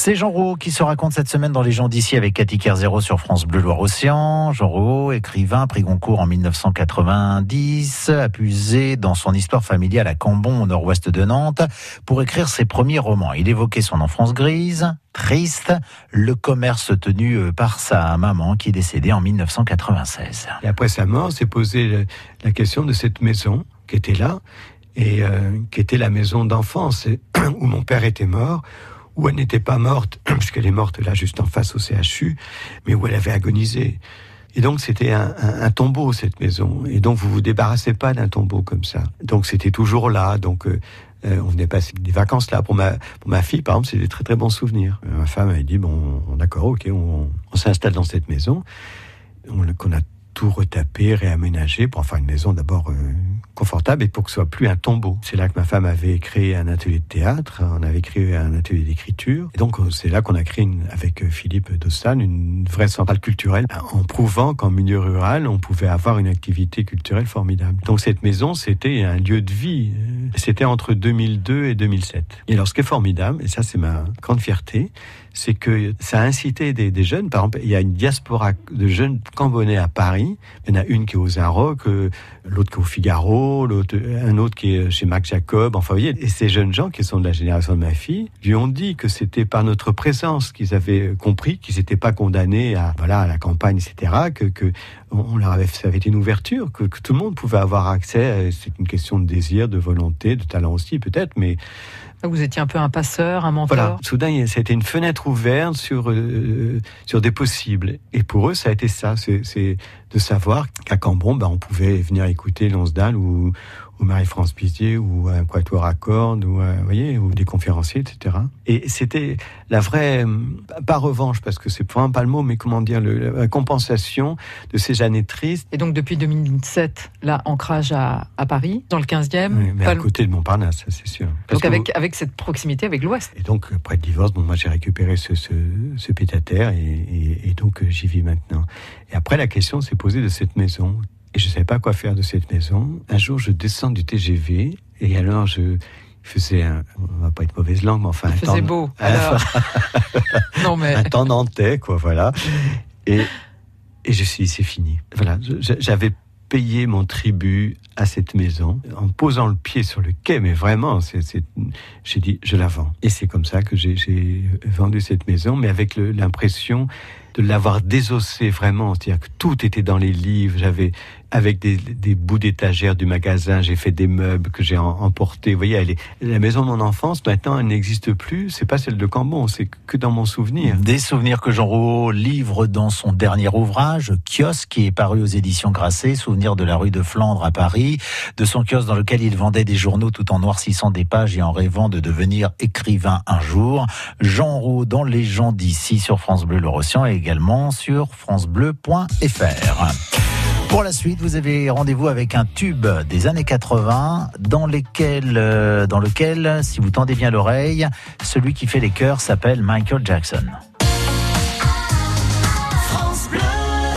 C'est Jean Rouault qui se raconte cette semaine dans Les gens d'ici avec Cathy Kerzero sur France Bleu Loire-Océan. Jean Rouault, écrivain, pris Goncourt en 1990, appusé dans son histoire familiale à Cambon, au nord-ouest de Nantes, pour écrire ses premiers romans. Il évoquait son enfance grise, triste, le commerce tenu euh, par sa maman qui est décédée en 1996. Et après sa mort, s'est posé la question de cette maison qui était là et euh, qui était la maison d'enfance où mon père était mort où elle n'était pas morte, puisqu'elle est morte là juste en face au CHU, mais où elle avait agonisé. Et donc c'était un, tombeau cette maison. Et donc vous vous débarrassez pas d'un tombeau comme ça. Donc c'était toujours là. Donc euh, euh, on venait passer des vacances là pour ma fille par exemple. C'est des très très bons souvenirs. Euh, ma femme a dit bon d'accord ok on, on s'installe dans cette maison qu'on a tout retapé, réaménagé pour en faire une maison d'abord confortable et pour que ce soit plus un tombeau. C'est là que ma femme avait créé un atelier de théâtre, on avait créé un atelier d'écriture. Et donc, c'est là qu'on a créé, avec euh, Philippe Dostan, une vraie centrale culturelle, en prouvant qu'en milieu rural, on pouvait avoir une activité culturelle formidable. Donc, cette maison, c'était un lieu de vie. C'était entre 2002 et 2007. Et alors, ce qui est formidable, et ça, c'est ma grande fierté, c'est que ça a incité des, jeunes. Par exemple, il y a une diaspora de jeunes cambonais à Paris. Il y en a une qui est aux Inrocks, euh, l'autre qui est au Figaro, l'autre, un autre qui est chez Mac Jacob. Enfin, vous voyez, et ces jeunes gens qui sont de la génération de ma fille lui ont dit que c'était par notre présence qu'ils avaient compris qu'ils n'étaient pas condamnés à, voilà, à la campagne, etc. Que, leur avait, ça avait été une ouverture, que, que tout le monde pouvait avoir accès. C'est une question de désir, de volonté, de talent aussi peut-être, mais vous étiez un peu un passeur, un mentor. Voilà, soudain, c'était une fenêtre ouverte sur, euh, sur des possibles. Et pour eux, ça a été ça. C'est de savoir qu'à Cambon, ben, on pouvait venir écouter Lonsdal ou, ou Marie-France Pisier ou un quatuor à cordes ou, euh, voyez, ou des conférenciers, etc. Et c'était la vraie, pas revanche, parce que c'est vraiment pas le mot, mais comment dire, la compensation de ces années tristes. Et donc depuis 2007, là, ancrage à, à Paris, dans le 15e. Oui, mais à côté de Montparnasse, c'est sûr. donc avec, avec cette proximité avec l'Ouest. Et donc, après le divorce, bon, moi j'ai récupéré ce, ce, ce terre et, et, et donc j'y vis maintenant. Et après, la question s'est posée de cette maison et je ne savais pas quoi faire de cette maison. Un jour, je descends du TGV et alors je faisais un, on va pas être mauvaise langue, mais enfin, Il un temps, beau. Alors... non mais un temps nantais, quoi, voilà. Et et je suis, c'est fini. Voilà, j'avais payé mon tribut à cette maison en posant le pied sur le quai, mais vraiment, j'ai dit, je la vends. Et c'est comme ça que j'ai, vendu cette maison, mais avec l'impression de l'avoir désossé vraiment, c'est-à-dire que tout était dans les livres. J'avais avec des, bouts d'étagères du magasin, j'ai fait des meubles que j'ai emportés. Vous voyez, la maison de mon enfance maintenant, elle n'existe plus. C'est pas celle de Cambon, c'est que dans mon souvenir. Des souvenirs que Jean Rouault livre dans son dernier ouvrage, Kiosque, qui est paru aux éditions Grasset, Souvenirs de la rue de Flandre à Paris, de son kiosque dans lequel il vendait des journaux tout en noircissant des pages et en rêvant de devenir écrivain un jour. Jean Rouault dans Les gens d'ici sur France Bleu Le et également sur francebleu.fr. Pour la suite, vous avez rendez-vous avec un tube des années 80 dans, lesquels, euh, dans lequel, si vous tendez bien l'oreille, celui qui fait les chœurs s'appelle Michael Jackson.